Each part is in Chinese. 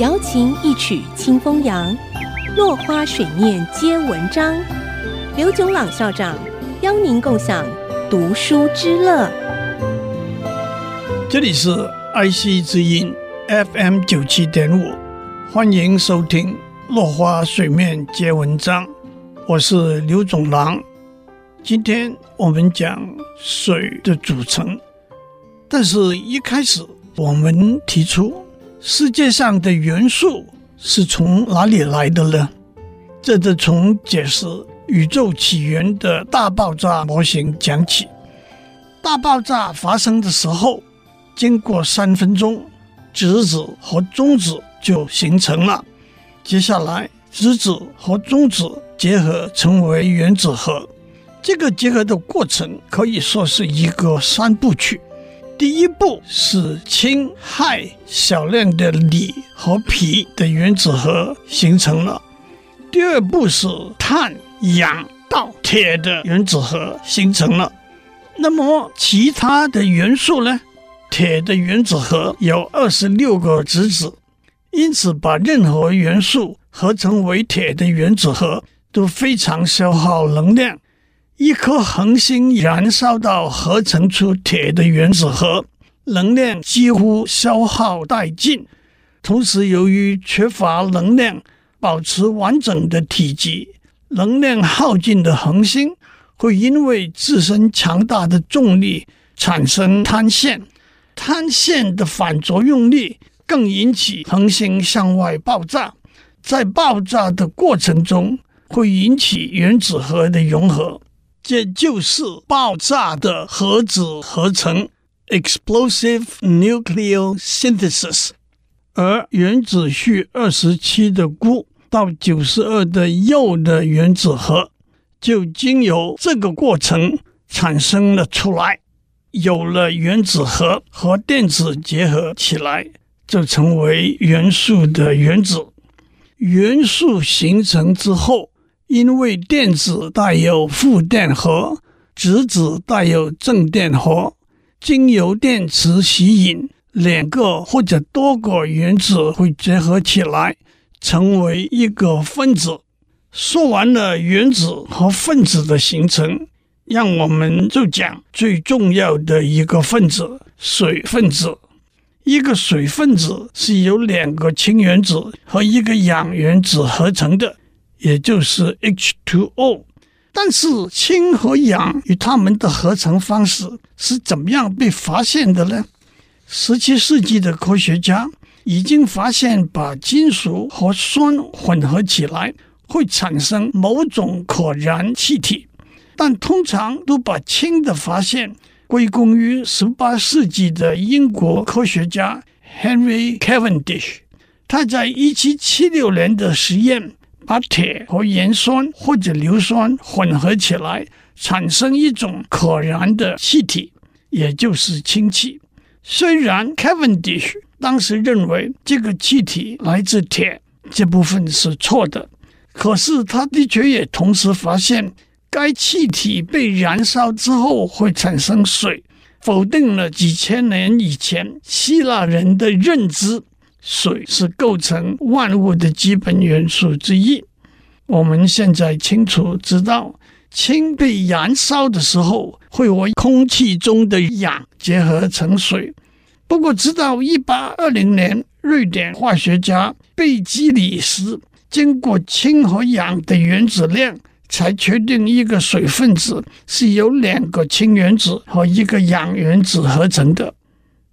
瑶琴一曲清风扬，落花水面皆文章。刘炯朗校长邀您共享读书之乐。这里是 IC 之音 FM 九七点五，欢迎收听《落花水面皆文章》，我是刘炯朗。今天我们讲水的组成，但是一开始我们提出世界上的元素是从哪里来的呢？这得从解释宇宙起源的大爆炸模型讲起。大爆炸发生的时候，经过三分钟，质子和中子就形成了。接下来，质子和中子结合成为原子核。这个结合的过程可以说是一个三部曲。第一步是氢、氦少量的锂和铍的原子核形成了。第二步是碳、氧、到、铁的原子核形成了。那么其他的元素呢？铁的原子核有二十六个质子，因此把任何元素合成为铁的原子核都非常消耗能量。一颗恒星燃烧到合成出铁的原子核，能量几乎消耗殆尽。同时，由于缺乏能量保持完整的体积，能量耗尽的恒星会因为自身强大的重力产生坍陷，坍陷的反作用力更引起恒星向外爆炸。在爆炸的过程中，会引起原子核的融合。这就是爆炸的核子合成 （explosive nucleosynthesis），而原子序二十七的钴到九十二的铀的原子核，就经由这个过程产生了出来。有了原子核和电子结合起来，就成为元素的原子。元素形成之后，因为电子带有负电荷，质子带有正电荷，经由电磁吸引，两个或者多个原子会结合起来，成为一个分子。说完了原子和分子的形成，让我们就讲最重要的一个分子——水分子。一个水分子是由两个氢原子和一个氧原子合成的。也就是 H2O，但是氢和氧与它们的合成方式是怎么样被发现的呢？十七世纪的科学家已经发现，把金属和酸混合起来会产生某种可燃气体，但通常都把氢的发现归功于十八世纪的英国科学家 Henry Cavendish，他在一七七六年的实验。把铁和盐酸或者硫酸混合起来，产生一种可燃的气体，也就是氢气。虽然 Cavendish 当时认为这个气体来自铁，这部分是错的，可是他的确也同时发现，该气体被燃烧之后会产生水，否定了几千年以前希腊人的认知。水是构成万物的基本元素之一。我们现在清楚知道，氢被燃烧的时候会和空气中的氧结合成水。不过，直到一八二零年，瑞典化学家贝基里斯经过氢和氧的原子量，才确定一个水分子是由两个氢原子和一个氧原子合成的。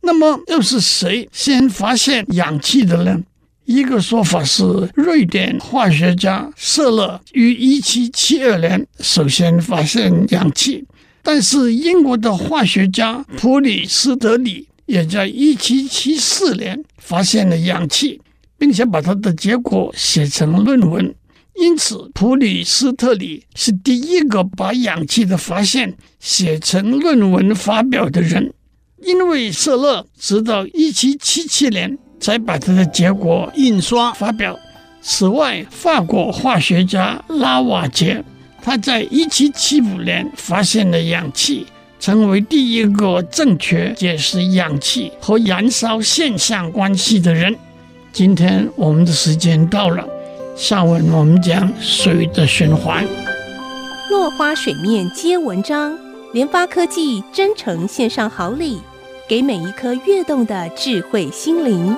那么又是谁先发现氧气的呢？一个说法是，瑞典化学家瑟勒于一七七二年首先发现氧气，但是英国的化学家普里斯特里也在一七七四年发现了氧气，并且把他的结果写成论文。因此，普里斯特里是第一个把氧气的发现写成论文发表的人。因为舍勒直到1777年才把他的结果印刷发表。此外，法国化学家拉瓦杰，他在1775年发现了氧气，成为第一个正确解释氧气和燃烧现象关系的人。今天我们的时间到了，下文我们讲水的循环。落花水面皆文章，联发科技真诚献上好礼。给每一颗跃动的智慧心灵。